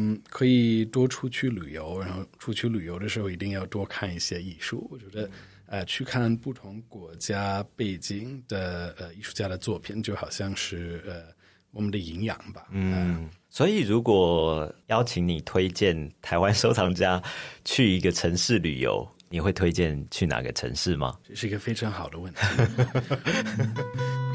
嗯，可以多出去旅游，然后出去旅游的时候一定要多看一些艺术。我觉得，呃，去看不同国家背景的呃艺术家的作品，就好像是呃我们的营养吧。嗯，所以如果邀请你推荐台湾收藏家去一个城市旅游，你会推荐去哪个城市吗？这是一个非常好的问题。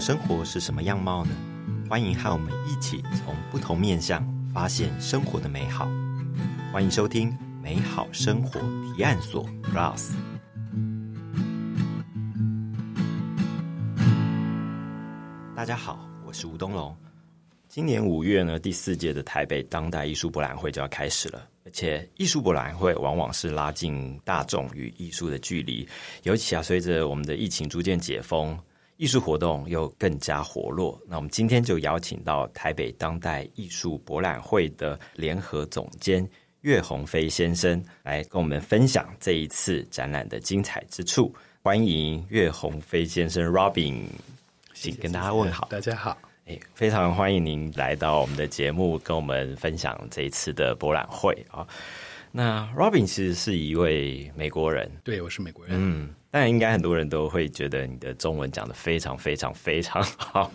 生活是什么样貌呢？欢迎和我们一起从不同面向发现生活的美好。欢迎收听《美好生活提案所》Plus。大家好，我是吴东龙。今年五月呢，第四届的台北当代艺术博览会就要开始了。而且，艺术博览会往往是拉近大众与艺术的距离，尤其啊，随着我们的疫情逐渐解封。艺术活动又更加活络。那我们今天就邀请到台北当代艺术博览会的联合总监岳鸿飞先生来跟我们分享这一次展览的精彩之处。欢迎岳鸿飞先生，Robin，请跟大家问好。大家好，哎，非常欢迎您来到我们的节目，跟我们分享这一次的博览会啊。那 Robin 其实是一位美国人，对我是美国人，嗯。但应该很多人都会觉得你的中文讲的非常非常非常好，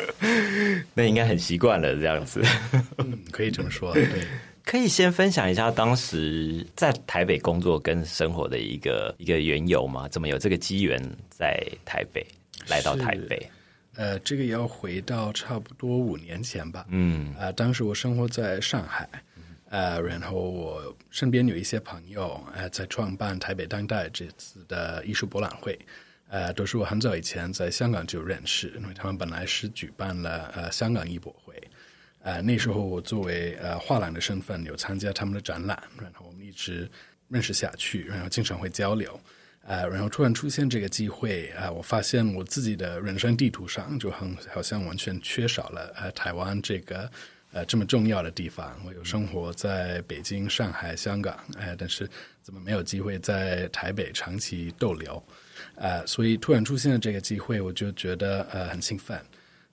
那应该很习惯了这样子。嗯，可以这么说。对，可以先分享一下当时在台北工作跟生活的一个一个缘由吗？怎么有这个机缘在台北来到台北？呃，这个要回到差不多五年前吧。嗯，啊，当时我生活在上海。呃，然后我身边有一些朋友，呃，在创办台北当代这次的艺术博览会，呃，都是我很早以前在香港就认识，因为他们本来是举办了呃香港艺博会，呃，那时候我作为呃画廊的身份有参加他们的展览，然后我们一直认识下去，然后经常会交流，呃，然后突然出现这个机会，啊，我发现我自己的人生地图上就很好像完全缺少了呃台湾这个。呃，这么重要的地方，我有生活在北京、上海、香港，哎，但是怎么没有机会在台北长期逗留？呃，所以突然出现了这个机会，我就觉得呃很兴奋。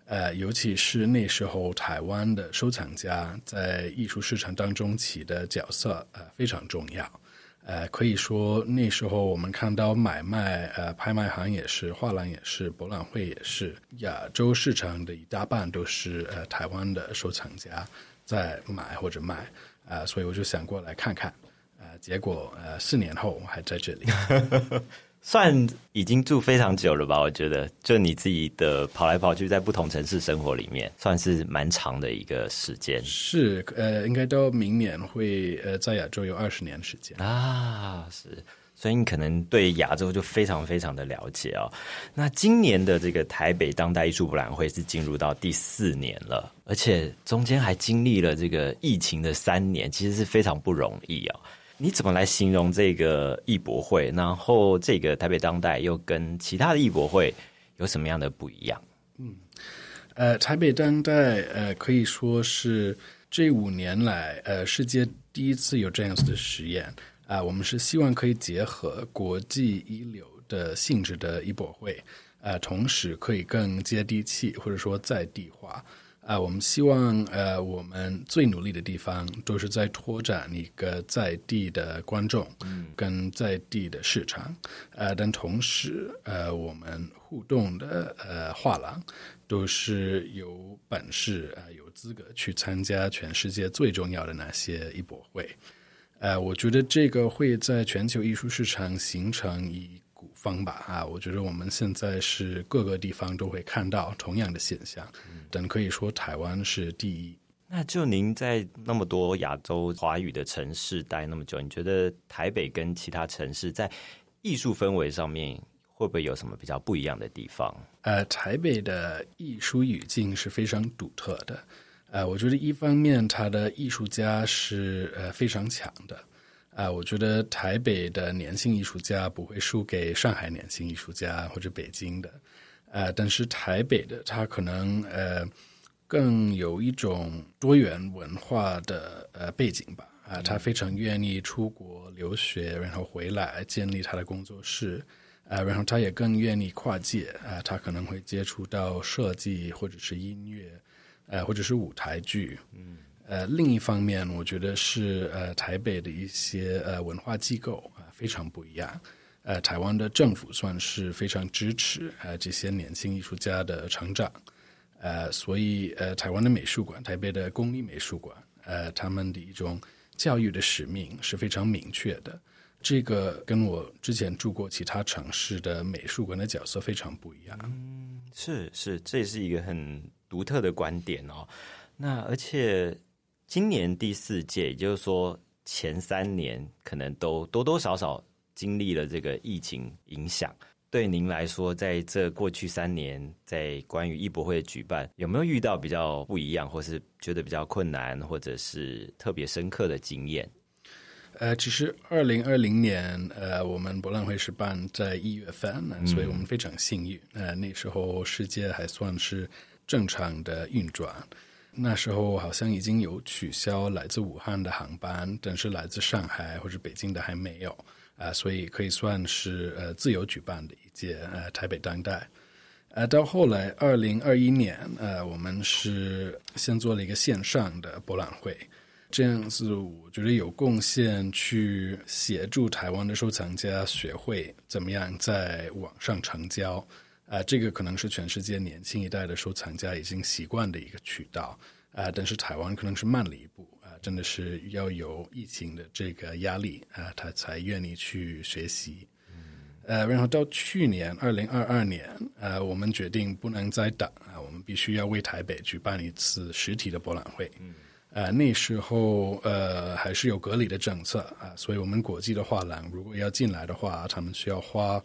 呃，尤其是那时候台湾的收藏家在艺术市场当中起的角色呃非常重要。呃，可以说那时候我们看到买卖，呃，拍卖行也是，画廊也是，博览会也是，亚洲市场的一大半都是呃台湾的收藏家在买或者卖，啊，所以我就想过来看看，呃，结果呃四年后还在这里。算已经住非常久了吧？我觉得，就你自己的跑来跑去，在不同城市生活里面，算是蛮长的一个时间。是，呃，应该到明年会，呃，在亚洲有二十年时间啊。是，所以你可能对亚洲就非常非常的了解哦。那今年的这个台北当代艺术博览会是进入到第四年了，而且中间还经历了这个疫情的三年，其实是非常不容易哦。你怎么来形容这个艺博会？然后这个台北当代又跟其他的艺博会有什么样的不一样？嗯，呃，台北当代呃可以说是这五年来呃世界第一次有这样子的实验啊。我们是希望可以结合国际一流的性质的艺博会，呃，同时可以更接地气或者说在地化。啊，我们希望，呃，我们最努力的地方都是在拓展一个在地的观众，跟在地的市场，呃，但同时，呃，我们互动的呃画廊都是有本事啊，有资格去参加全世界最重要的那些艺博会，呃，我觉得这个会在全球艺术市场形成一。方吧啊，我觉得我们现在是各个地方都会看到同样的现象，但可以说台湾是第一。那就您在那么多亚洲华语的城市待那么久，你觉得台北跟其他城市在艺术氛围上面会不会有什么比较不一样的地方？呃，台北的艺术语境是非常独特的。呃，我觉得一方面它的艺术家是呃非常强的。啊，我觉得台北的年轻艺术家不会输给上海年轻艺术家或者北京的，呃，但是台北的他可能呃更有一种多元文化的呃背景吧，啊，他非常愿意出国留学，然后回来建立他的工作室，啊，然后他也更愿意跨界，啊，他可能会接触到设计或者是音乐，呃，或者是舞台剧，嗯，呃，另一方面，我觉得是呃台北的一些呃文化机构啊非常不一样，呃，台湾的政府算是非常支持呃这些年轻艺术家的成长。呃，所以呃，台湾的美术馆，台北的公立美术馆，呃，他们的一种教育的使命是非常明确的。这个跟我之前住过其他城市的美术馆的角色非常不一样。嗯，是是，这是一个很独特的观点哦。那而且今年第四届，也就是说前三年可能都多多少少经历了这个疫情影响。对您来说，在这过去三年，在关于艺博会的举办，有没有遇到比较不一样，或是觉得比较困难，或者是特别深刻的经验？呃，其实二零二零年，呃，我们博览会是办在一月份，所以我们非常幸运。呃，那时候世界还算是正常的运转，那时候好像已经有取消来自武汉的航班，但是来自上海或者北京的还没有。啊，所以可以算是呃自由举办的一届呃台北当代，呃到后来二零二一年呃我们是先做了一个线上的博览会，这样子我觉得有贡献去协助台湾的收藏家学会怎么样在网上成交，啊这个可能是全世界年轻一代的收藏家已经习惯的一个渠道，啊但是台湾可能是慢了一步啊。真的是要有疫情的这个压力啊，他才愿意去学习。呃，然后到去年二零二二年，呃，我们决定不能再等啊，我们必须要为台北举办一次实体的博览会。呃，那时候呃还是有隔离的政策啊，所以我们国际的画廊如果要进来的话，他们需要花。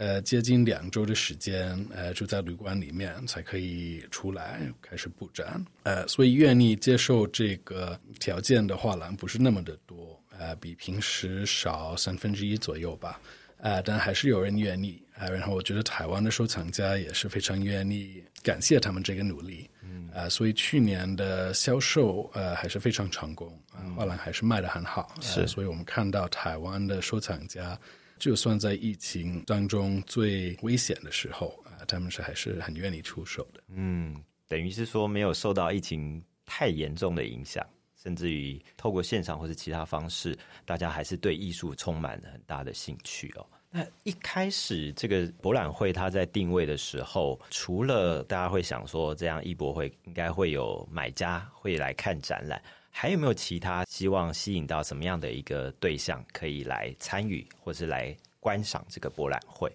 呃，接近两周的时间，呃，住在旅馆里面才可以出来开始布展。呃，所以愿意接受这个条件的画廊不是那么的多，呃，比平时少三分之一左右吧。呃，但还是有人愿意。呃，然后我觉得台湾的收藏家也是非常愿意，感谢他们这个努力。嗯。呃，所以去年的销售呃还是非常成功，画廊还是卖的很好。是。所以我们看到台湾的收藏家。就算在疫情当中最危险的时候啊，他们是还是很愿意出手的。嗯，等于是说没有受到疫情太严重的影响，甚至于透过线上或者其他方式，大家还是对艺术充满了很大的兴趣哦。那一开始这个博览会它在定位的时候，除了大家会想说这样艺博会应该会有买家会来看展览。还有没有其他希望吸引到什么样的一个对象可以来参与，或是来观赏这个博览会？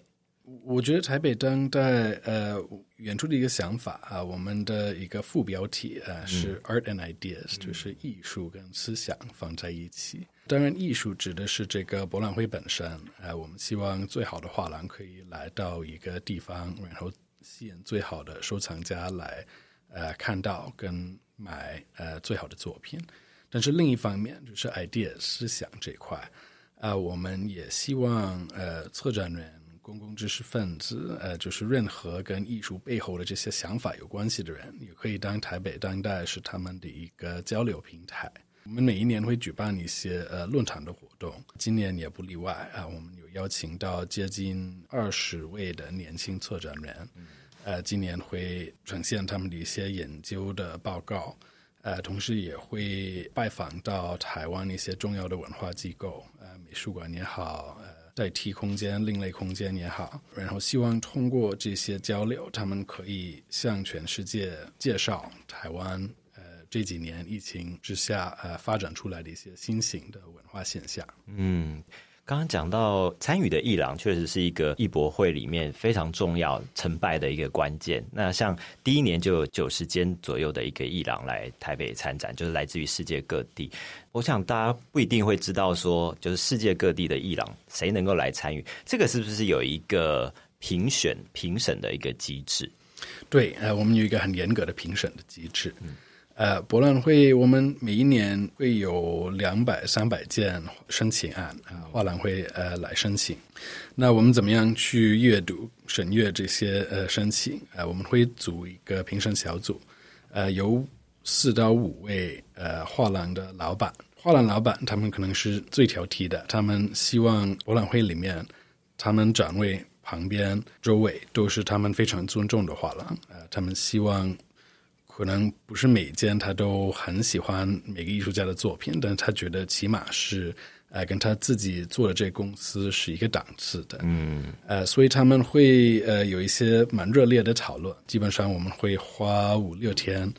我觉得台北当代呃，远处的一个想法啊，我们的一个副标题啊是 Art and Ideas，就是艺术跟思想放在一起。当然，艺术指的是这个博览会本身啊，我们希望最好的画廊可以来到一个地方，然后吸引最好的收藏家来呃看到跟。买呃最好的作品，但是另一方面就是 idea 思想这块，啊，我们也希望呃策展人、公共知识分子，呃，就是任何跟艺术背后的这些想法有关系的人，也可以当台北当代是他们的一个交流平台。我们每一年会举办一些呃论坛的活动，今年也不例外啊。我们有邀请到接近二十位的年轻策展人。呃，今年会呈现他们的一些研究的报告，呃，同时也会拜访到台湾一些重要的文化机构，呃，美术馆也好，呃，代替空间、另类空间也好，然后希望通过这些交流，他们可以向全世界介绍台湾，呃，这几年疫情之下，呃，发展出来的一些新型的文化现象。嗯。刚刚讲到参与的艺廊，确实是一个艺博会里面非常重要成败的一个关键。那像第一年就有九十间左右的一个艺廊来台北参展，就是来自于世界各地。我想大家不一定会知道说，就是世界各地的艺廊谁能够来参与，这个是不是有一个评选评审的一个机制？对，呃，我们有一个很严格的评审的机制。嗯。呃，博览会我们每一年会有两百、三百件申请案啊，画廊会呃来申请。那我们怎么样去阅读、审阅这些呃申请？呃，我们会组一个评审小组，呃，由四到五位呃画廊的老板、画廊老板他们可能是最挑剔的，他们希望博览会里面他们展位旁边周围都是他们非常尊重的画廊，呃，他们希望可能不是每件他都很喜欢每个艺术家的作品，但他觉得起码是。呃，跟他自己做的这公司是一个档次的，嗯，呃，所以他们会呃有一些蛮热烈的讨论。基本上我们会花五六天，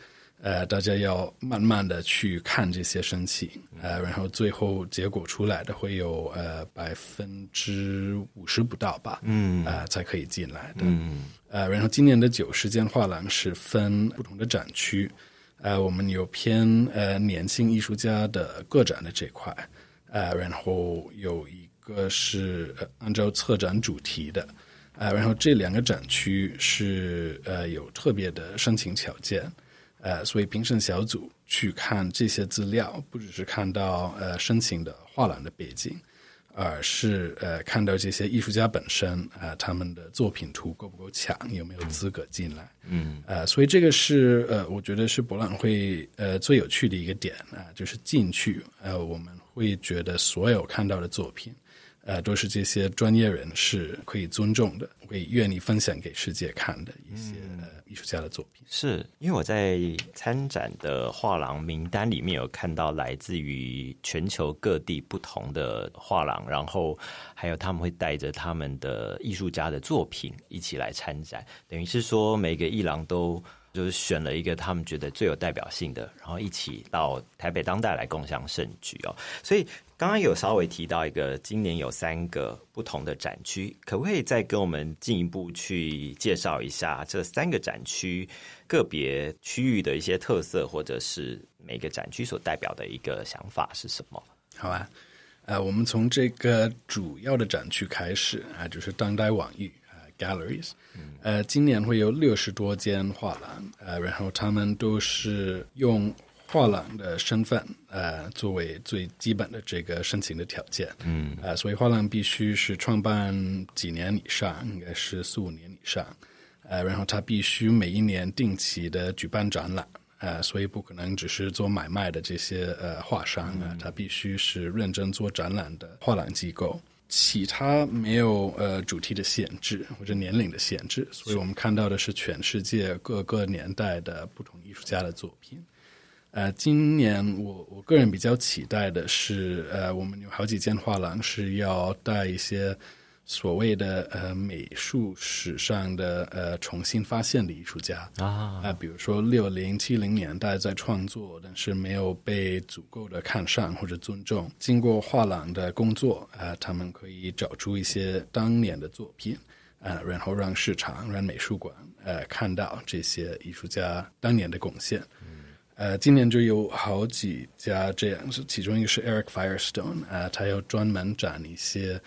呃，大家要慢慢的去看这些申请，呃，然后最后结果出来的会有呃百分之五十不到吧，嗯，呃，才可以进来的，嗯，呃，然后今年的九十间画廊是分不同的展区，呃，我们有偏呃年轻艺术家的个展的这块。呃，然后有一个是按照策展主题的，呃，然后这两个展区是呃有特别的申请条件，呃，所以评审小组去看这些资料，不只是看到呃申请的画廊的背景。而是呃，看到这些艺术家本身啊，他们的作品图够不够强，有没有资格进来？嗯，呃，所以这个是呃，我觉得是博览会呃最有趣的一个点啊，就是进去呃，我们会觉得所有看到的作品。呃，都是这些专业人士可以尊重的，会愿意分享给世界看的一些呃艺术家的作品。是因为我在参展的画廊名单里面有看到来自于全球各地不同的画廊，然后还有他们会带着他们的艺术家的作品一起来参展，等于是说每个艺廊都。就是选了一个他们觉得最有代表性的，然后一起到台北当代来共享盛举哦。所以刚刚有稍微提到一个，今年有三个不同的展区，可不可以再跟我们进一步去介绍一下这三个展区个别区域的一些特色，或者是每个展区所代表的一个想法是什么？好啊，呃，我们从这个主要的展区开始啊，就是当代网域。Galleries，呃，今年会有六十多间画廊，呃，然后他们都是用画廊的身份，呃，作为最基本的这个申请的条件，嗯，呃，所以画廊必须是创办几年以上，应该是四五年以上，呃，然后他必须每一年定期的举办展览，呃，所以不可能只是做买卖的这些呃画商啊，他必须是认真做展览的画廊机构。其他没有呃主题的限制或者年龄的限制，所以我们看到的是全世界各个年代的不同艺术家的作品。呃，今年我我个人比较期待的是，呃，我们有好几间画廊是要带一些。所谓的呃美术史上的呃重新发现的艺术家啊啊，比如说六零七零年代在创作，但是没有被足够的看上或者尊重，经过画廊的工作啊，他们可以找出一些当年的作品啊，然后让市场让美术馆呃看到这些艺术家当年的贡献。呃，今年就有好几家这样，是其中一个是 Eric Firestone 啊，他要专门展一些。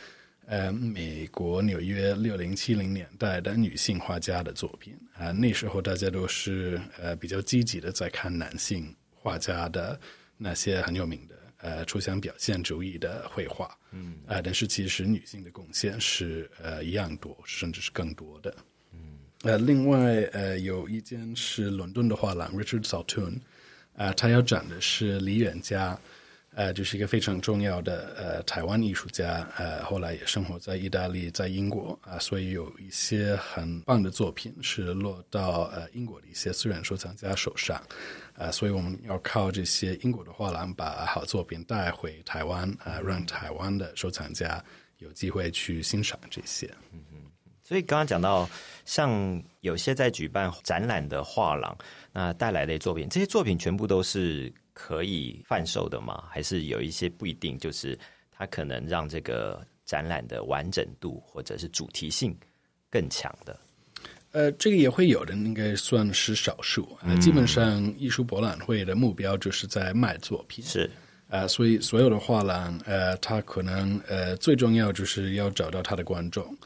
呃，美国纽约六零七零年代的女性画家的作品啊，那时候大家都是呃比较积极的在看男性画家的那些很有名的呃抽象表现主义的绘画，嗯，啊，但是其实女性的贡献是呃一样多，甚至是更多的，嗯，呃，另外呃有一间是伦敦的画廊 Richard Saltoun，啊，他要展的是李远家。呃，就是一个非常重要的呃台湾艺术家，呃，后来也生活在意大利，在英国啊，所以有一些很棒的作品是落到呃英国的一些私人收藏家手上，啊，所以我们要靠这些英国的画廊把好作品带回台湾啊，让台湾的收藏家有机会去欣赏这些。所以刚刚讲到，像有些在举办展览的画廊，那带来的作品，这些作品全部都是。可以贩售的吗？还是有一些不一定？就是它可能让这个展览的完整度或者是主题性更强的。呃，这个也会有的，应该算是少数。基本上艺术博览会的目标就是在卖作品，是啊，所以所有的画廊，呃，它可能呃最重要就是要找到它的观众。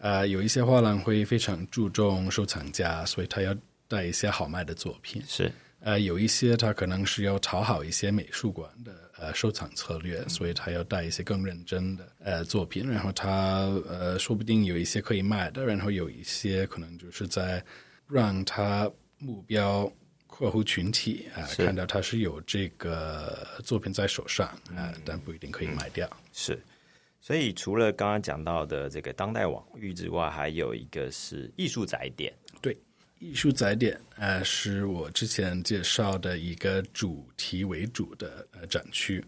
呃，有一些画廊会非常注重收藏家，所以他要带一些好卖的作品。是。呃，有一些他可能是要讨好一些美术馆的呃收藏策略，所以他要带一些更认真的呃作品，然后他呃说不定有一些可以卖的，然后有一些可能就是在让他目标客户群体啊，看到他是有这个作品在手上啊，但不一定可以卖掉。是，所以除了刚刚讲到的这个当代网域之外，还有一个是艺术宅点。艺术载点呃，是我之前介绍的一个主题为主的呃展区。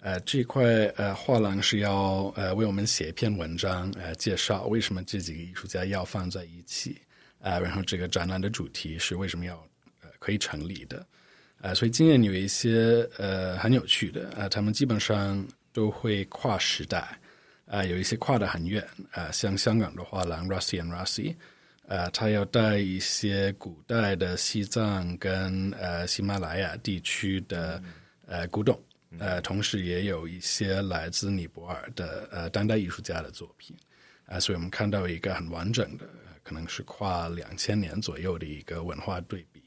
呃，这块呃画廊是要呃为我们写一篇文章，呃介绍为什么这几个艺术家要放在一起，啊，然后这个展览的主题是为什么要呃可以成立的，呃，所以今年有一些呃很有趣的，啊，他们基本上都会跨时代，啊，有一些跨得很远，啊，像香港的画廊 Rusty and Rusty，呃，他要带一些古代的西藏跟呃喜马拉雅地区的呃古董。呃，同时也有一些来自尼泊尔的呃当代艺术家的作品，啊，所以我们看到一个很完整的，可能是跨两千年左右的一个文化对比。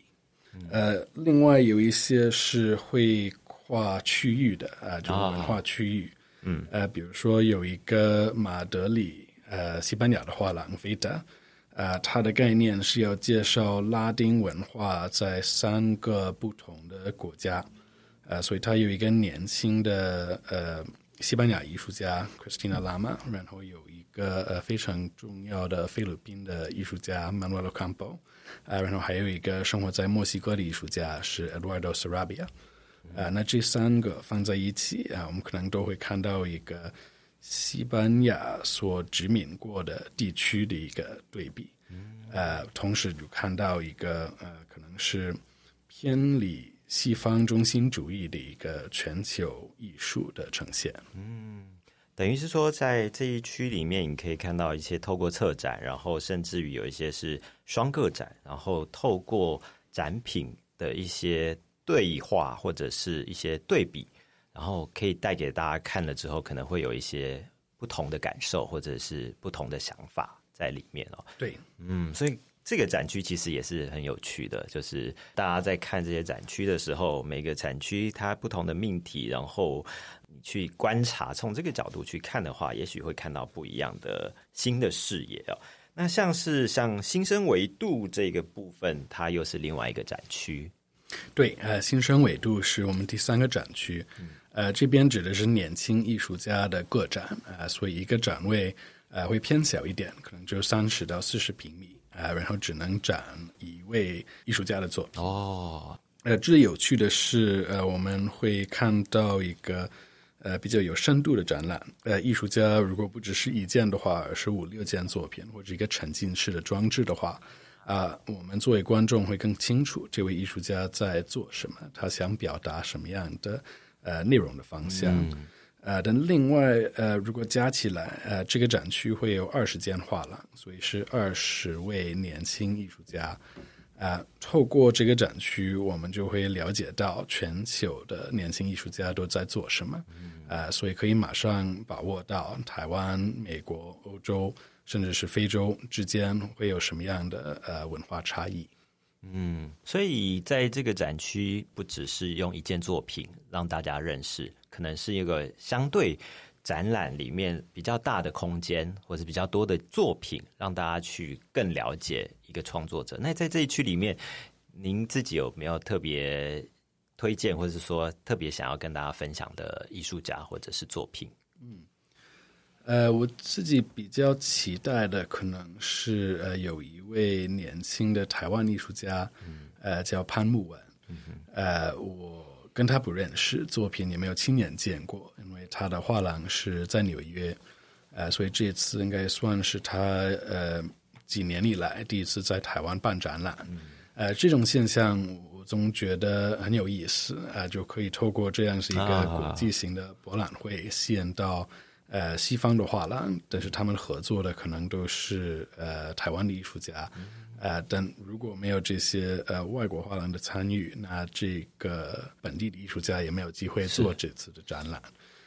呃，另外有一些是会跨区域的啊，就是文化区域。嗯，呃，比如说有一个马德里呃西班牙的画廊 Vita，呃，它的概念是要介绍拉丁文化在三个不同的国家。呃，所以他有一个年轻的呃西班牙艺术家 Christina Lama，然后有一个呃非常重要的菲律宾的艺术家 Manuel Campo，呃，然后还有一个生活在墨西哥的艺术家是 Eduardo Sarabia，啊，那这三个放在一起啊，我们可能都会看到一个西班牙所殖民过的地区的一个对比，呃，同时就看到一个呃可能是偏离。西方中心主义的一个全球艺术的呈现，嗯，等于是说，在这一区里面，你可以看到一些透过策展，然后甚至于有一些是双个展，然后透过展品的一些对话或者是一些对比，然后可以带给大家看了之后，可能会有一些不同的感受或者是不同的想法在里面哦。对，嗯，所以。这个展区其实也是很有趣的，就是大家在看这些展区的时候，每个展区它不同的命题，然后你去观察，从这个角度去看的话，也许会看到不一样的新的视野哦。那像是像新生维度这个部分，它又是另外一个展区。对，呃，新生维度是我们第三个展区，呃，这边指的是年轻艺术家的个展，呃，所以一个展位呃会偏小一点，可能就三十到四十平米。啊，然后只能展一位艺术家的作品。哦，呃，最有趣的是，呃，我们会看到一个呃比较有深度的展览。呃，艺术家如果不只是一件的话，而是五六件作品或者一个沉浸式的装置的话，啊，我们作为观众会更清楚这位艺术家在做什么，他想表达什么样的呃内容的方向。呃，但另外，呃，如果加起来，呃，这个展区会有二十间画廊，所以是二十位年轻艺术家。啊，透过这个展区，我们就会了解到全球的年轻艺术家都在做什么。呃，所以可以马上把握到台湾、美国、欧洲，甚至是非洲之间会有什么样的呃文化差异。嗯，所以在这个展区，不只是用一件作品让大家认识。可能是一个相对展览里面比较大的空间，或者比较多的作品，让大家去更了解一个创作者。那在这一区里面，您自己有没有特别推荐，或者是说特别想要跟大家分享的艺术家或者是作品？嗯，呃，我自己比较期待的可能是呃，有一位年轻的台湾艺术家，呃，叫潘木文，呃，我。跟他不认识，作品也没有亲眼见过，因为他的画廊是在纽约，呃，所以这次应该算是他呃几年以来第一次在台湾办展览，呃，这种现象我总觉得很有意思，啊，就可以透过这样是一个国际型的博览会吸引到呃西方的画廊，但是他们合作的可能都是呃台湾的艺术家。呃，但如果没有这些呃外国画廊的参与，那这个本地的艺术家也没有机会做这次的展览。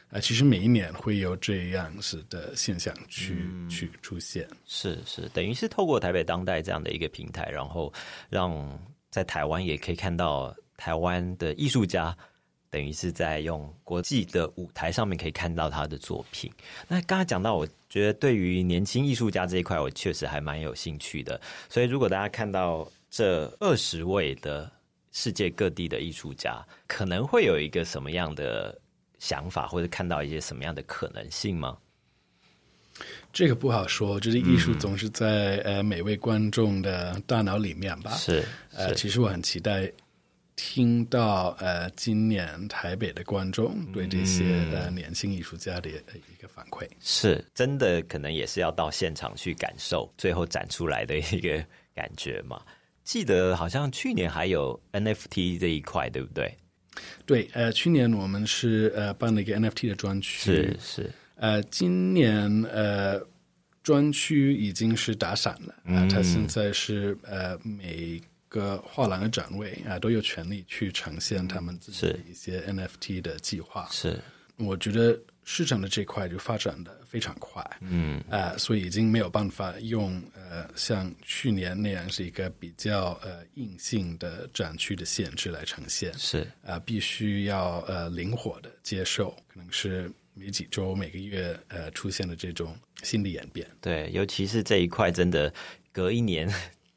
啊，其实每一年会有这样子的现象去去出现。是是，等于是透过台北当代这样的一个平台，然后让在台湾也可以看到台湾的艺术家。等于是在用国际的舞台上面可以看到他的作品。那刚才讲到，我觉得对于年轻艺术家这一块，我确实还蛮有兴趣的。所以如果大家看到这二十位的世界各地的艺术家，可能会有一个什么样的想法，或者看到一些什么样的可能性吗？这个不好说，就是艺术总是在呃每位观众的大脑里面吧。是，呃，其实我很期待听到呃今年台北的观众对这些呃年轻艺术家的一个反馈。是，真的可能也是要到现场去感受最后展出来的一个感觉嘛。记得好像去年还有 NFT 这一块，对不对？对，呃，去年我们是呃办了一个 NFT 的专区。是是。呃，今年呃，专区已经是打散了啊。它现在是呃，每个画廊的展位啊，都有权利去呈现他们自己的一些 NFT 的计划。是，我觉得市场的这块就发展的非常快。嗯啊，所以已经没有办法用呃，像去年那样是一个比较呃硬性的展区的限制来呈现。是啊，必须要呃灵活的接受，可能是。每几周、每个月，呃，出现的这种新的演变，对，尤其是这一块，真的隔一年，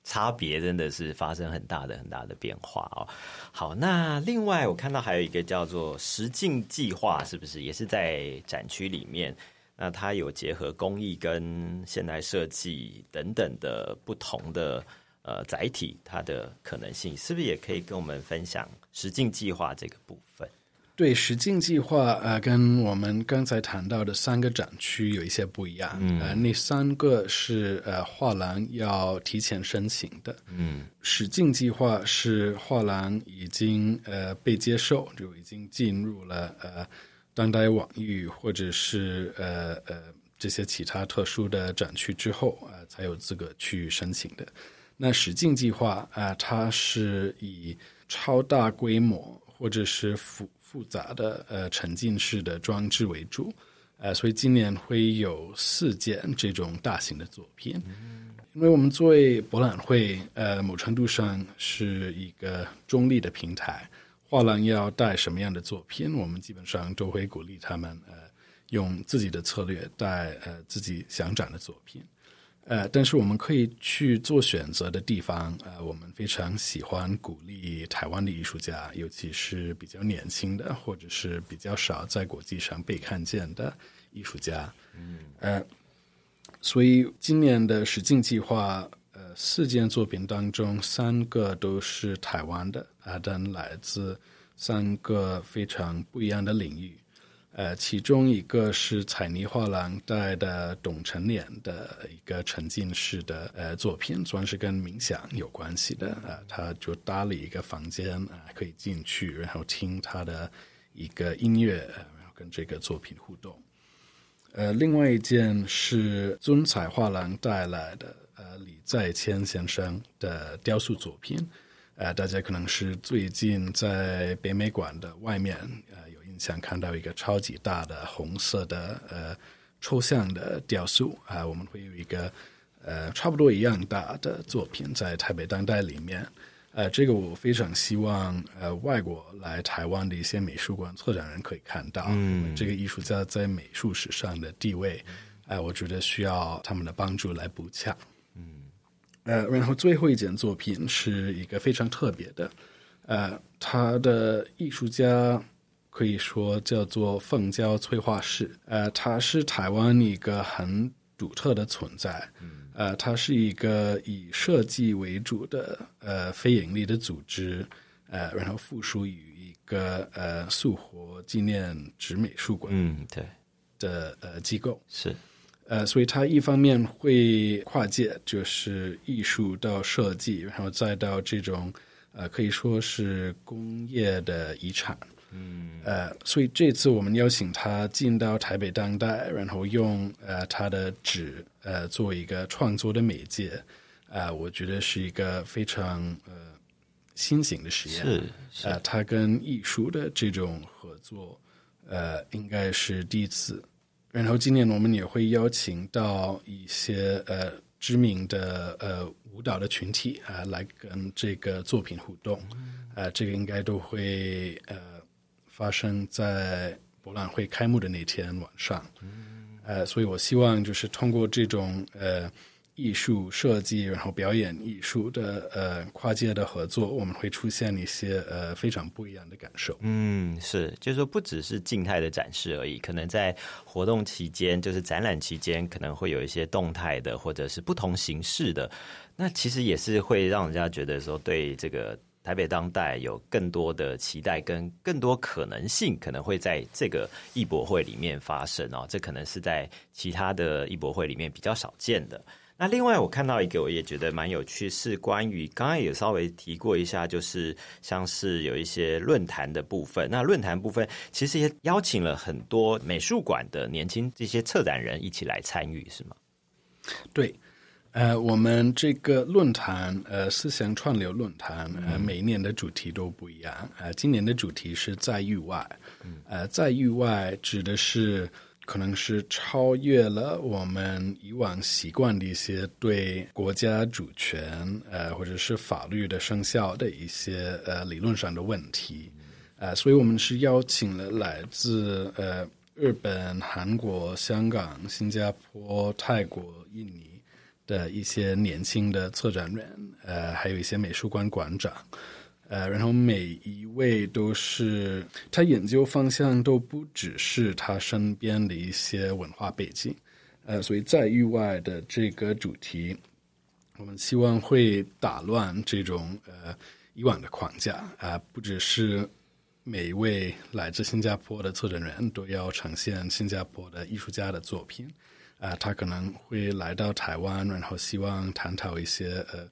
差别真的是发生很大的、很大的变化哦。好，那另外我看到还有一个叫做“实境计划”，是不是也是在展区里面？那它有结合工艺跟现代设计等等的不同的呃载体，它的可能性，是不是也可以跟我们分享“实境计划”这个部分？对，实境计划啊，跟我们刚才谈到的三个展区有一些不一样。嗯，呃，那三个是呃画廊要提前申请的。嗯，实境计划是画廊已经呃被接受，就已经进入了呃当代网域或者是呃呃这些其他特殊的展区之后啊，才有资格去申请的。那实境计划啊，它是以超大规模或者是复复杂的呃沉浸式的装置为主，呃，所以今年会有四件这种大型的作品。因为我们作为博览会，呃，某程度上是一个中立的平台，画廊要带什么样的作品，我们基本上都会鼓励他们呃用自己的策略带呃自己想展的作品。呃，但是我们可以去做选择的地方，呃，我们非常喜欢鼓励台湾的艺术家，尤其是比较年轻的，或者是比较少在国际上被看见的艺术家。嗯，呃，所以今年的实境计划，呃，四件作品当中，三个都是台湾的，啊，但来自三个非常不一样的领域。呃，其中一个是彩泥画廊带的董成年的一个沉浸式的呃作品，算是跟冥想有关系的啊。他就搭了一个房间啊，可以进去，然后听他的一个音乐，然后跟这个作品互动。呃，另外一件是尊彩画廊带来的呃李在谦先生的雕塑作品，呃，大家可能是最近在北美馆的外面呃。想看到一个超级大的红色的呃抽象的雕塑啊，我们会有一个呃差不多一样大的作品在台北当代里面，呃，这个我非常希望呃外国来台湾的一些美术馆策展人可以看到，嗯，这个艺术家在美术史上的地位，哎，我觉得需要他们的帮助来补强，嗯，呃，然后最后一件作品是一个非常特别的，呃，他的艺术家。可以说叫做凤娇催化室，呃，它是台湾一个很独特的存在，呃，它是一个以设计为主的呃非盈利的组织，呃，然后附属于一个呃素活纪念纸美术馆，嗯，对。的呃机构。是，呃，所以它一方面会跨界，就是艺术到设计，然后再到这种呃可以说是工业的遗产。嗯，呃，所以这次我们邀请他进到台北当代，然后用呃他的纸呃做一个创作的媒介，啊，我觉得是一个非常呃新型的实验。是，呃，他跟艺术的这种合作，呃，应该是第一次。然后今年我们也会邀请到一些呃知名的呃舞蹈的群体啊来跟这个作品互动，啊，这个应该都会呃。发生在博览会开幕的那天晚上，呃，所以我希望就是通过这种呃艺术设计，然后表演艺术的呃跨界的合作，我们会出现一些呃非常不一样的感受。嗯，是，就是说不只是静态的展示而已，可能在活动期间，就是展览期间，可能会有一些动态的，或者是不同形式的。那其实也是会让人家觉得说，对这个台北当代有更多的期待，跟更多可能性，可能会在这个艺博会里面发生哦。这可能是在其他的艺博会里面比较少见的。那另外，我看到一个，我也觉得蛮有趣，是关于刚刚也稍微提过一下，就是像是有一些论坛的部分。那论坛部分其实也邀请了很多美术馆的年轻这些策展人一起来参与，是吗？对，呃，我们这个论坛，呃，思想串流论坛，呃，每一年的主题都不一样。呃，今年的主题是在域外，呃，在域外指的是。可能是超越了我们以往习惯的一些对国家主权呃或者是法律的生效的一些呃理论上的问题，呃，所以我们是邀请了来自呃日本、韩国、香港、新加坡、泰国、印尼的一些年轻的策展人，呃，还有一些美术馆馆长。呃，然后每一位都是他研究方向都不只是他身边的一些文化背景，呃，所以在域外的这个主题，我们希望会打乱这种呃以往的框架。啊，不只是每一位来自新加坡的策展人都要呈现新加坡的艺术家的作品，啊，他可能会来到台湾，然后希望探讨一些呃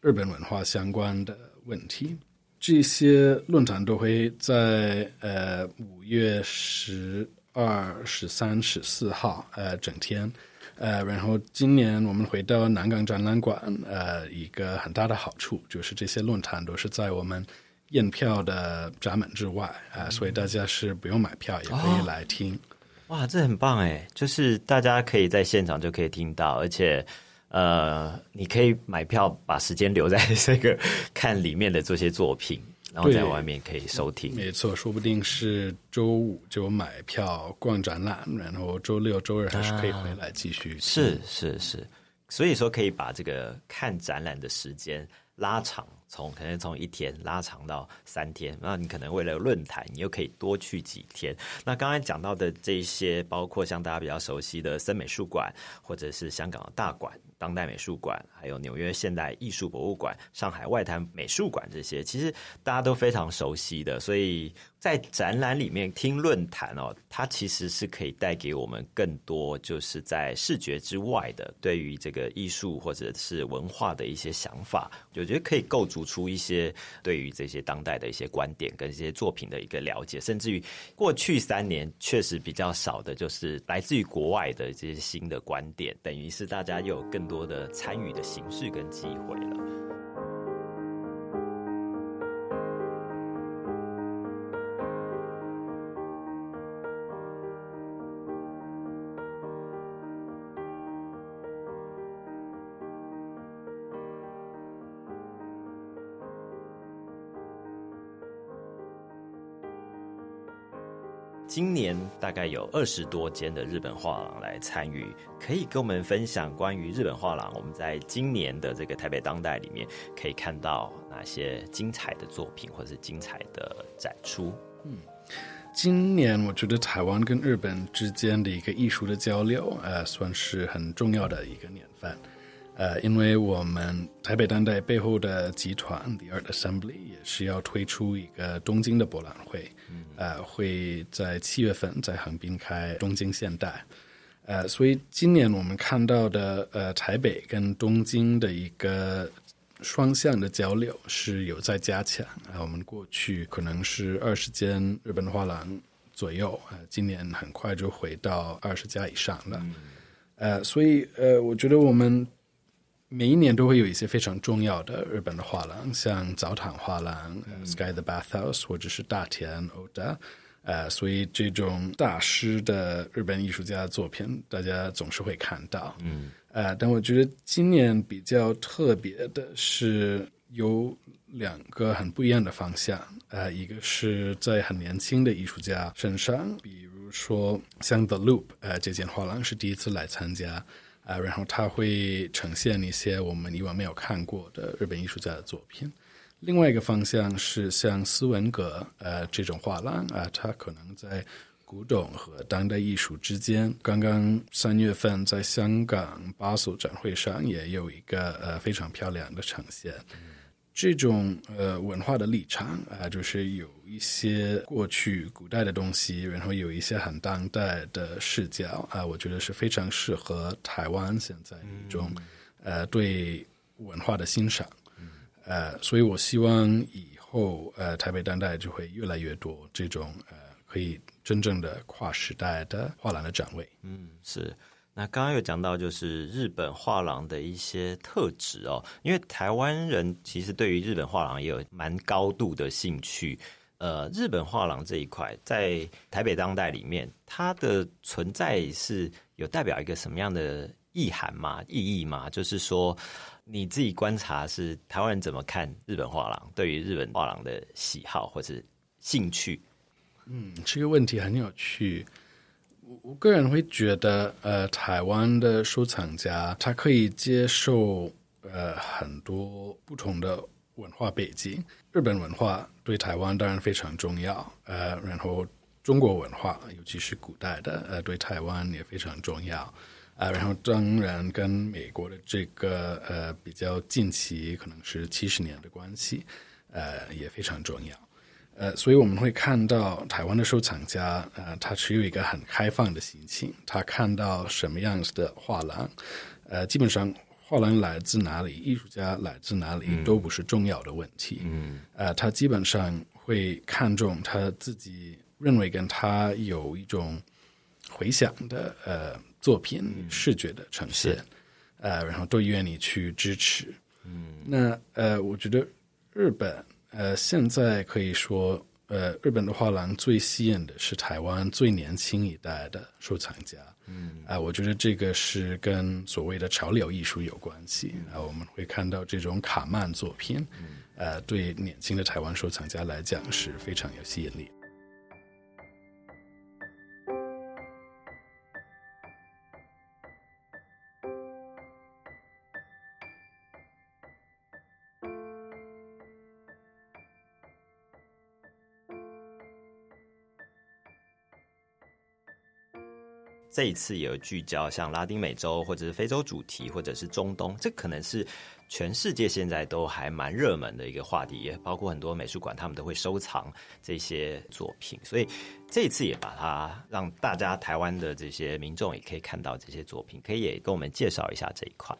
日本文化相关的问题。这些论坛都会在呃五月十二、十三、十四号呃整天，呃，然后今年我们回到南港展览馆，呃，一个很大的好处就是这些论坛都是在我们验票的闸门之外啊，所以大家是不用买票也可以来听。哇，这很棒哎，就是大家可以在现场就可以听到，而且。呃，你可以买票，把时间留在 这个看里面的这些作品，然后在外面可以收听。没错，说不定是周五就买票逛展览，然后周六周日还是可以回来继续。是是是，所以说可以把这个看展览的时间拉长。从可能从一天拉长到三天，那你可能为了论坛，你又可以多去几天。那刚才讲到的这些，包括像大家比较熟悉的森美术馆，或者是香港的大馆、当代美术馆，还有纽约现代艺术博物馆、上海外滩美术馆这些，其实大家都非常熟悉的，所以。在展览里面听论坛哦，它其实是可以带给我们更多，就是在视觉之外的对于这个艺术或者是文化的一些想法。我觉得可以构筑出一些对于这些当代的一些观点跟这些作品的一个了解，甚至于过去三年确实比较少的，就是来自于国外的这些新的观点，等于是大家又有更多的参与的形式跟机会了。今年大概有二十多间的日本画廊来参与，可以跟我们分享关于日本画廊，我们在今年的这个台北当代里面可以看到哪些精彩的作品或者是精彩的展出。嗯，今年我觉得台湾跟日本之间的一个艺术的交流，呃，算是很重要的一个年份。呃，因为我们台北当代背后的集团 The Art Assembly 也是要推出一个东京的博览会，呃，会在七月份在横滨开东京现代，呃，所以今年我们看到的呃台北跟东京的一个双向的交流是有在加强。啊，我们过去可能是二十间日本画廊左右啊，今年很快就回到二十家以上了，呃，所以呃，我觉得我们。每一年都会有一些非常重要的日本的画廊，像澡堂画廊、Sky the Bathhouse，或者是大田 Oda，呃，所以这种大师的日本艺术家的作品，大家总是会看到。嗯，呃，但我觉得今年比较特别的是有两个很不一样的方向，呃，一个是在很年轻的艺术家身上，比如说像 The Loop，呃，这间画廊是第一次来参加。啊，然后他会呈现一些我们以往没有看过的日本艺术家的作品。另外一个方向是像斯文格呃这种画廊啊，它可能在古董和当代艺术之间。刚刚三月份在香港巴索展会上也有一个呃非常漂亮的呈现。这种呃文化的立场啊，就是有一些过去古代的东西，然后有一些很当代的视角啊，我觉得是非常适合台湾现在一种呃对文化的欣赏。呃，所以我希望以后呃台北当代就会越来越多这种呃可以真正的跨时代的画廊的展位。嗯，是。那刚刚有讲到就是日本画廊的一些特质哦，因为台湾人其实对于日本画廊也有蛮高度的兴趣。呃，日本画廊这一块在台北当代里面，它的存在是有代表一个什么样的意涵吗、意义吗？就是说，你自己观察是台湾人怎么看日本画廊，对于日本画廊的喜好或者兴趣？嗯，这个问题很有趣。我个人会觉得，呃，台湾的收藏家他可以接受呃很多不同的文化背景。日本文化对台湾当然非常重要，呃，然后中国文化，尤其是古代的，呃，对台湾也非常重要，啊，然后当然跟美国的这个呃比较近期，可能是七十年的关系，呃，也非常重要。呃，所以我们会看到台湾的收藏家，呃，他持有一个很开放的心情。他看到什么样子的画廊，呃，基本上画廊来自哪里，艺术家来自哪里，都不是重要的问题。嗯，呃，他基本上会看重他自己认为跟他有一种回响的呃作品视觉的呈现，呃，然后都愿意去支持。嗯，那呃，我觉得日本。呃，现在可以说，呃，日本的画廊最吸引的是台湾最年轻一代的收藏家。嗯，啊，我觉得这个是跟所谓的潮流艺术有关系。啊，我们会看到这种卡曼作品，呃，对年轻的台湾收藏家来讲是非常有吸引力。这一次也有聚焦像拉丁美洲或者是非洲主题，或者是中东，这可能是全世界现在都还蛮热门的一个话题，也包括很多美术馆他们都会收藏这些作品，所以这一次也把它让大家台湾的这些民众也可以看到这些作品，可以也跟我们介绍一下这一块。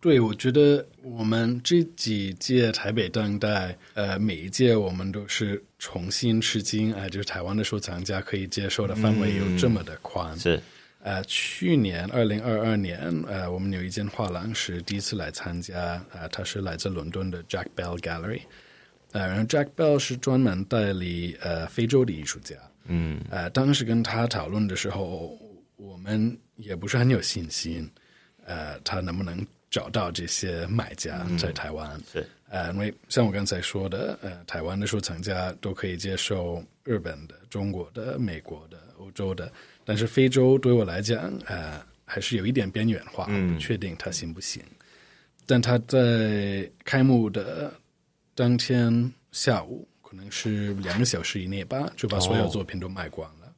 对，我觉得我们这几届台北当代，呃，每一届我们都是重新吃惊，哎，就是台湾的收藏家可以接受的范围有这么的宽，是。呃，去年二零二二年，呃，我们有一间画廊是第一次来参加，呃，他是来自伦敦的 Jack Bell Gallery，呃，然后 Jack Bell 是专门代理呃非洲的艺术家，嗯，呃，当时跟他讨论的时候，我们也不是很有信心，呃，他能不能找到这些买家在台湾？是，呃，因为像我刚才说的，呃，台湾的收藏家都可以接受日本的、中国的、美国的、欧洲的。但是非洲对我来讲，呃，还是有一点边缘化，不确定它行不行。但他在开幕的当天下午，可能是两个小时以内吧，就把所有作品都卖光了。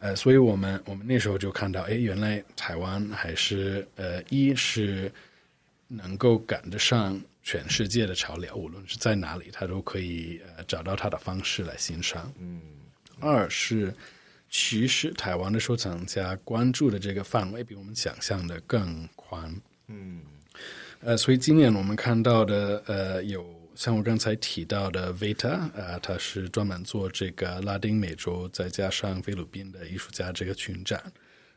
呃，所以我们我们那时候就看到，哎，原来台湾还是呃，一是能够赶得上全世界的潮流，无论是在哪里，他都可以呃找到他的方式来欣赏。嗯，二是。其实，台湾的收藏家关注的这个范围比我们想象的更宽。嗯，呃，所以今年我们看到的，呃，有像我刚才提到的 Vita，呃，他是专门做这个拉丁美洲再加上菲律宾的艺术家这个群展，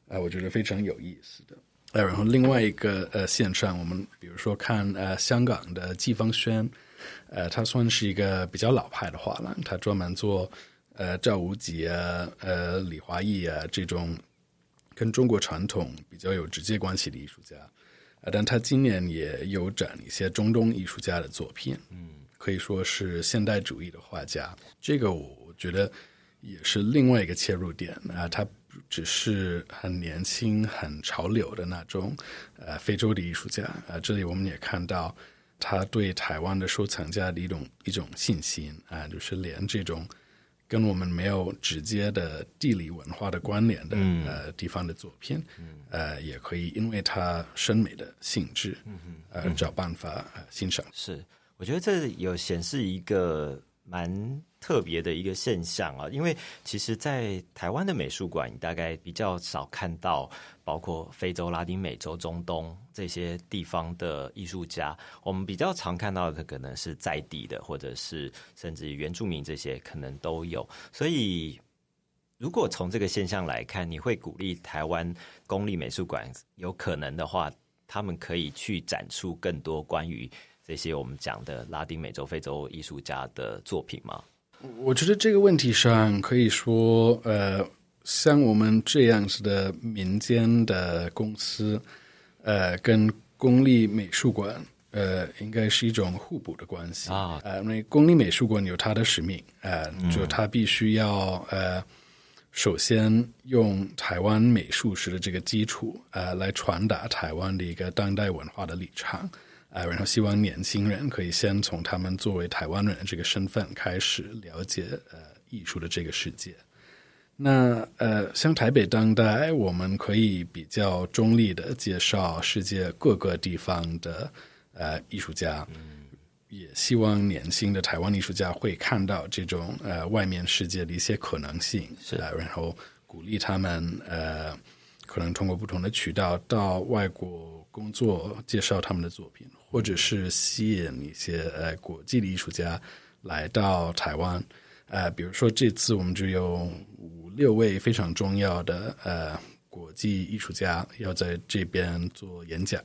啊，我觉得非常有意思的。呃，然后另外一个呃线上，我们比如说看呃香港的季芳轩，呃，他算是一个比较老派的画廊，他专门做。呃，赵无极啊，呃，李华义啊，这种跟中国传统比较有直接关系的艺术家，啊，但他今年也有展一些中东艺术家的作品，嗯，可以说是现代主义的画家。这个我觉得也是另外一个切入点啊，他只是很年轻、很潮流的那种呃非洲的艺术家啊。这里我们也看到他对台湾的收藏家的一种一种信心啊，就是连这种跟我们没有直接的地理文化的关联的呃地方的作品，呃，也可以因为它审美的性质，呃，找办法欣赏。是，我觉得这有显示一个蛮。特别的一个现象啊，因为其实，在台湾的美术馆，你大概比较少看到包括非洲、拉丁美洲、中东这些地方的艺术家。我们比较常看到的可能是在地的，或者是甚至原住民这些可能都有。所以，如果从这个现象来看，你会鼓励台湾公立美术馆有可能的话，他们可以去展出更多关于这些我们讲的拉丁美洲、非洲艺术家的作品吗？我觉得这个问题上可以说，呃，像我们这样子的民间的公司，呃，跟公立美术馆，呃，应该是一种互补的关系啊。呃，因为公立美术馆有它的使命，呃，就它必须要呃，首先用台湾美术史的这个基础，呃，来传达台湾的一个当代文化的立场。呃，然后希望年轻人可以先从他们作为台湾人的这个身份开始了解呃艺术的这个世界。那呃，像台北当代，我们可以比较中立的介绍世界各个地方的呃艺术家，也希望年轻的台湾艺术家会看到这种呃外面世界的一些可能性，是。然后鼓励他们呃可能通过不同的渠道到外国工作，介绍他们的作品。或者是吸引一些呃国际的艺术家来到台湾，呃，比如说这次我们就有五六位非常重要的呃国际艺术家要在这边做演讲，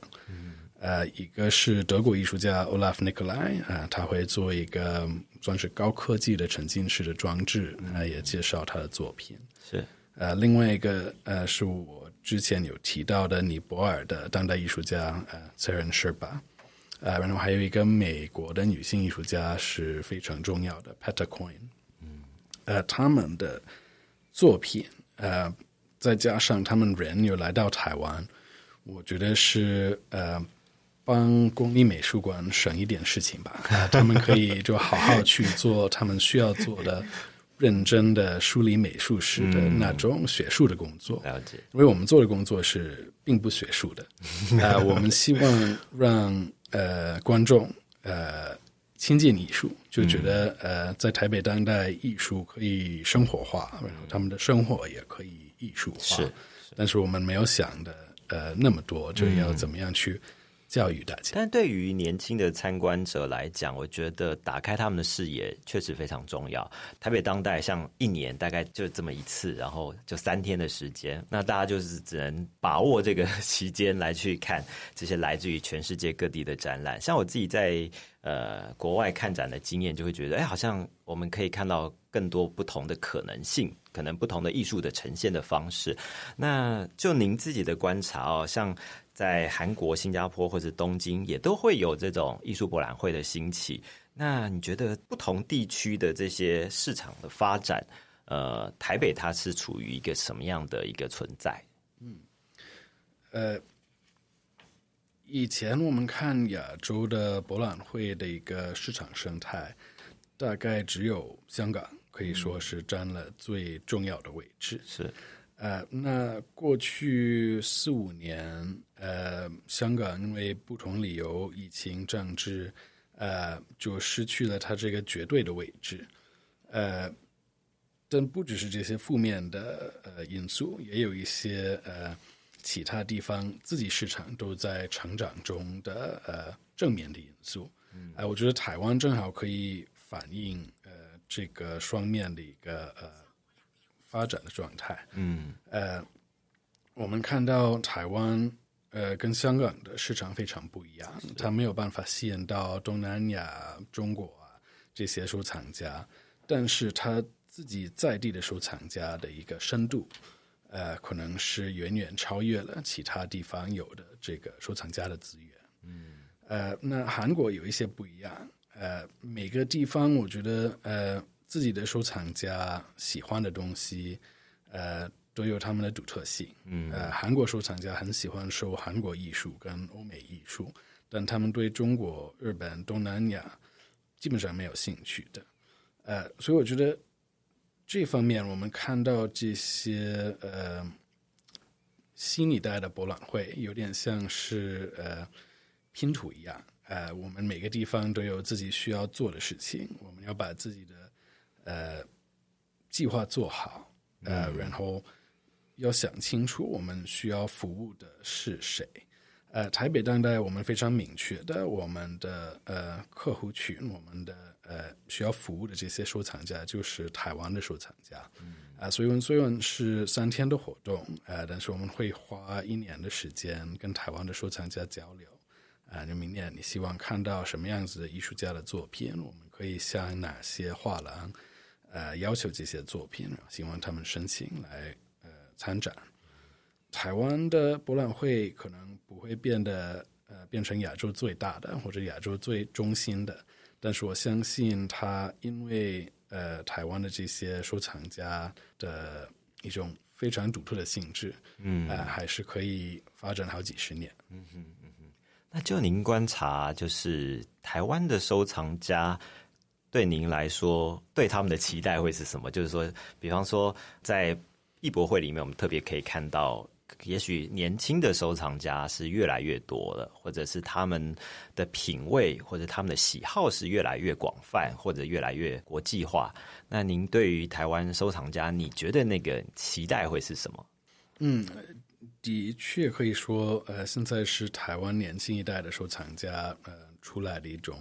呃，一个是德国艺术家 Olaf Nicolai 啊，他会做一个算是高科技的沉浸式的装置，啊，也介绍他的作品，是呃，另外一个呃是我之前有提到的尼泊尔的当代艺术家呃 s a r a n Sherpa。呃，然后还有一个美国的女性艺术家是非常重要的，Peta Coin。嗯，呃，他们的作品，呃，再加上他们人又来到台湾，我觉得是呃，帮公立美术馆省一点事情吧。他们可以就好好去做他们需要做的、认真的梳理美术史的那种学术的工作。了解，因为我们做的工作是并不学术的。啊，我们希望让。呃，观众呃亲近艺术，就觉得呃，在台北当代艺术可以生活化，然后他们的生活也可以艺术化。是，但是我们没有想的呃那么多，就要怎么样去。教育大家，但对于年轻的参观者来讲，我觉得打开他们的视野确实非常重要。台北当代像一年大概就这么一次，然后就三天的时间，那大家就是只能把握这个期间来去看这些来自于全世界各地的展览。像我自己在呃国外看展的经验，就会觉得，哎，好像我们可以看到更多不同的可能性，可能不同的艺术的呈现的方式。那就您自己的观察哦，像。在韩国、新加坡或者东京，也都会有这种艺术博览会的兴起。那你觉得不同地区的这些市场的发展，呃，台北它是处于一个什么样的一个存在？嗯，呃，以前我们看亚洲的博览会的一个市场生态，大概只有香港可以说是占了最重要的位置。是。呃，那过去四五年，呃，香港因为不同理由，疫情、政治，呃，就失去了它这个绝对的位置。呃，但不只是这些负面的呃因素，也有一些呃其他地方自己市场都在成长中的呃正面的因素。哎，我觉得台湾正好可以反映呃这个双面的一个呃。发展的状态，嗯，呃，我们看到台湾，呃，跟香港的市场非常不一样，它没有办法吸引到东南亚、中国啊这些收藏家，但是它自己在地的收藏家的一个深度，呃，可能是远远超越了其他地方有的这个收藏家的资源，嗯，呃，那韩国有一些不一样，呃，每个地方我觉得，呃。自己的收藏家喜欢的东西，呃，都都有他们的独特性。嗯，呃，韩国收藏家很喜欢收韩国艺术跟欧美艺术，但他们对中国、日本、东南亚基本上没有兴趣的。呃，所以我觉得这方面我们看到这些呃新一代的博览会，有点像是呃拼图一样。呃，我们每个地方都有自己需要做的事情，我们要把自己的呃计划做好。呃，然后要想清楚我们需要服务的是谁。呃，台北当代我们非常明确的，我们的呃客户群，我们的呃需要服务的这些收藏家就是台湾的收藏家。啊，所以虽然是三天的活动，呃，但是我们会花一年的时间跟台湾的收藏家交流。啊，就明年你希望看到什么样子的艺术家的作品？我们可以向哪些画廊？呃，要求这些作品，希望他们申请来呃参展。台湾的博览会可能不会变得呃变成亚洲最大的或者亚洲最中心的，但是我相信它因为呃台湾的这些收藏家的一种非常独特的性质，嗯，呃还是可以发展好几十年。嗯哼嗯哼，那就您观察，就是台湾的收藏家。对您来说，对他们的期待会是什么？就是说，比方说，在艺博会里面，我们特别可以看到，也许年轻的收藏家是越来越多了，或者是他们的品味或者他们的喜好是越来越广泛，或者越来越国际化。那您对于台湾收藏家，你觉得那个期待会是什么？嗯，的确可以说，呃，现在是台湾年轻一代的收藏家，呃，出来的一种。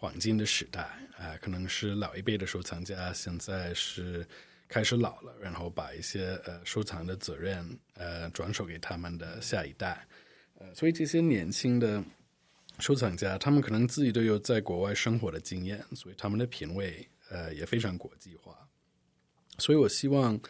黄金的时代啊，可能是老一辈的收藏家现在是开始老了，然后把一些呃收藏的责任呃转手给他们的下一代，呃，所以这些年轻的收藏家，他们可能自己都有在国外生活的经验，所以他们的品味呃也非常国际化，所以我希望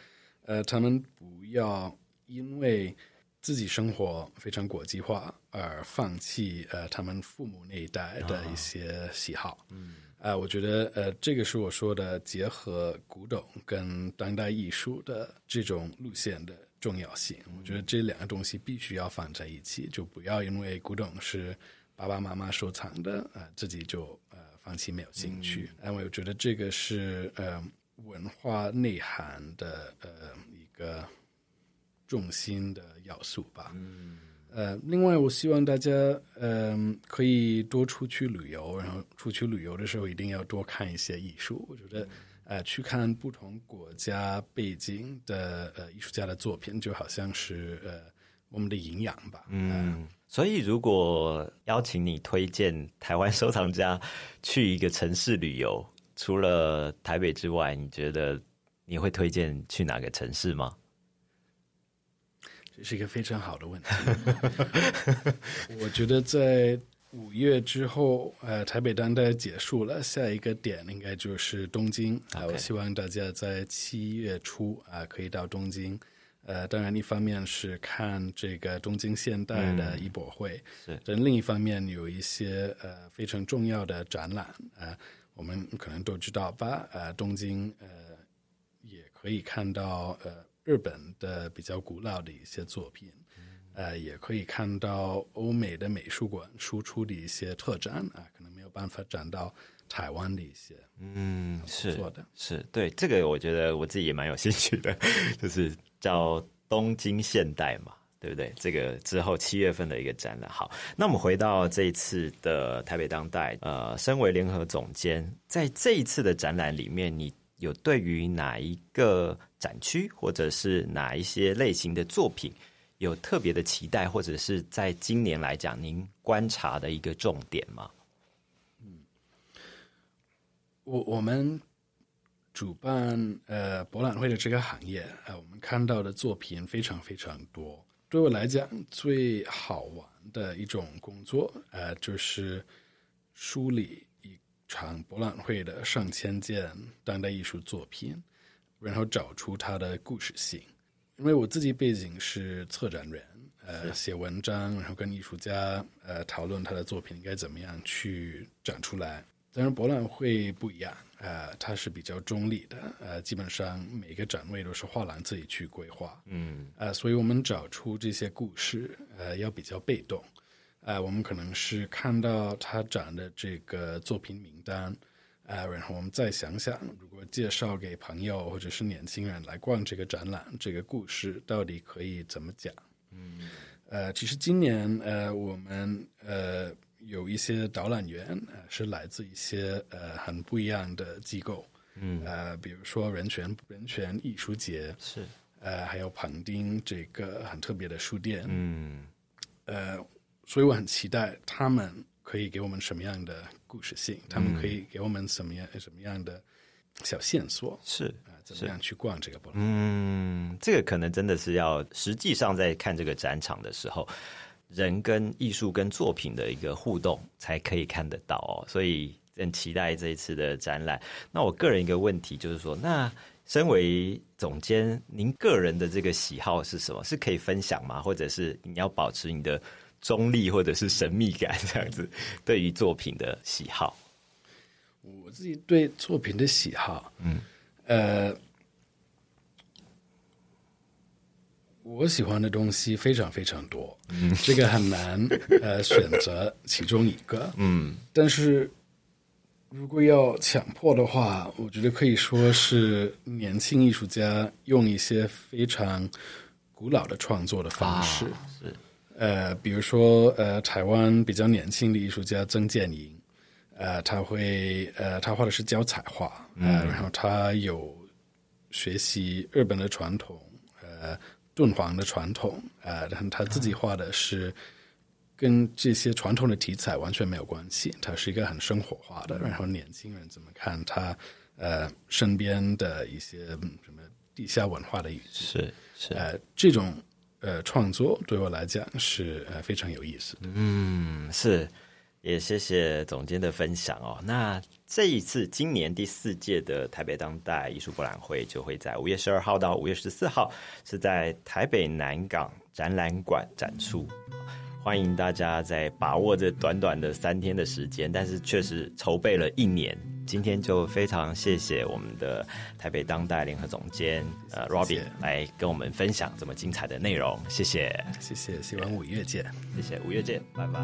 呃他们不要因为。自己生活非常国际化，而放弃呃他们父母那一代的一些喜好。嗯，啊，我觉得呃这个是我说的结合古董跟当代艺术的这种路线的重要性。我觉得这两个东西必须要放在一起，就不要因为古董是爸爸妈妈收藏的，呃自己就呃放弃没有兴趣。因为我觉得这个是呃文化内涵的呃一个。重心的要素吧。嗯，呃，另外，我希望大家，嗯，可以多出去旅游，然后出去旅游的时候一定要多看一些艺术。我觉得，呃，去看不同国家背景的呃艺术家的作品，就好像是呃我们的营养吧。嗯，所以如果邀请你推荐台湾收藏家去一个城市旅游，除了台北之外，你觉得你会推荐去哪个城市吗？是一个非常好的问题。我觉得在五月之后，呃，台北当代结束了，下一个点应该就是东京啊。我希望大家在七月初啊可以到东京。呃，当然一方面是看这个东京现代的艺博会，是；但另一方面有一些呃非常重要的展览啊，我们可能都知道吧？呃，东京呃也可以看到呃。日本的比较古老的一些作品，呃，也可以看到欧美的美术馆输出的一些特展啊，可能没有办法展到台湾的一些，嗯，是做的，是对这个，我觉得我自己也蛮有兴趣的，就是叫东京现代嘛，对不对？这个之后七月份的一个展览。好，那我们回到这一次的台北当代，呃，身为联合总监，在这一次的展览里面，你。有对于哪一个展区或者是哪一些类型的作品有特别的期待，或者是在今年来讲，您观察的一个重点吗？嗯，我我们主办呃博览会的这个行业，呃，我们看到的作品非常非常多。对我来讲，最好玩的一种工作，呃，就是梳理一。场博览会的上千件当代艺术作品，然后找出它的故事性。因为我自己背景是策展人，呃，写文章，然后跟艺术家呃讨论他的作品应该怎么样去展出来。当然博览会不一样，呃，它是比较中立的，呃，基本上每个展位都是画廊自己去规划，嗯，呃，所以我们找出这些故事，呃，要比较被动，呃，我们可能是看到他展的这个作品名单。呃，然后我们再想想，如果介绍给朋友或者是年轻人来逛这个展览，这个故事到底可以怎么讲？嗯，呃，其实今年呃，我们呃有一些导览员呃是来自一些呃很不一样的机构，嗯，呃，比如说人权人权艺术节是，呃，还有彭丁这个很特别的书店，嗯，呃，所以我很期待他们。可以给我们什么样的故事性？他们可以给我们什么样什么样的小线索？是啊，怎么样去逛这个博？嗯，这个可能真的是要实际上在看这个展场的时候，人跟艺术跟作品的一个互动才可以看得到哦。所以很期待这一次的展览。那我个人一个问题就是说，那身为总监，您个人的这个喜好是什么？是可以分享吗？或者是你要保持你的？中立或者是神秘感这样子，对于作品的喜好，我自己对作品的喜好，嗯，呃，我喜欢的东西非常非常多，嗯，这个很难 呃选择其中一个，嗯，但是如果要强迫的话，我觉得可以说是年轻艺术家用一些非常古老的创作的方式是。呃，比如说，呃，台湾比较年轻的艺术家曾建营，呃，他会，呃，他画的是胶彩画，呃，然后他有学习日本的传统，呃，敦煌的传统，呃，然后他自己画的是跟这些传统的题材完全没有关系，他是一个很生活化的，然后年轻人怎么看他，呃，身边的一些什么地下文化的语句，是是，呃，这种。呃，创作对我来讲是呃非常有意思。嗯，是，也谢谢总监的分享哦。那这一次今年第四届的台北当代艺术博览会就会在五月十二号到五月十四号是在台北南港展览馆展出。欢迎大家在把握这短短的三天的时间，但是确实筹备了一年。今天就非常谢谢我们的台北当代联合总监呃 Robin 来跟我们分享这么精彩的内容，谢谢，谢谢，希望五月见，谢谢，五月见，拜拜。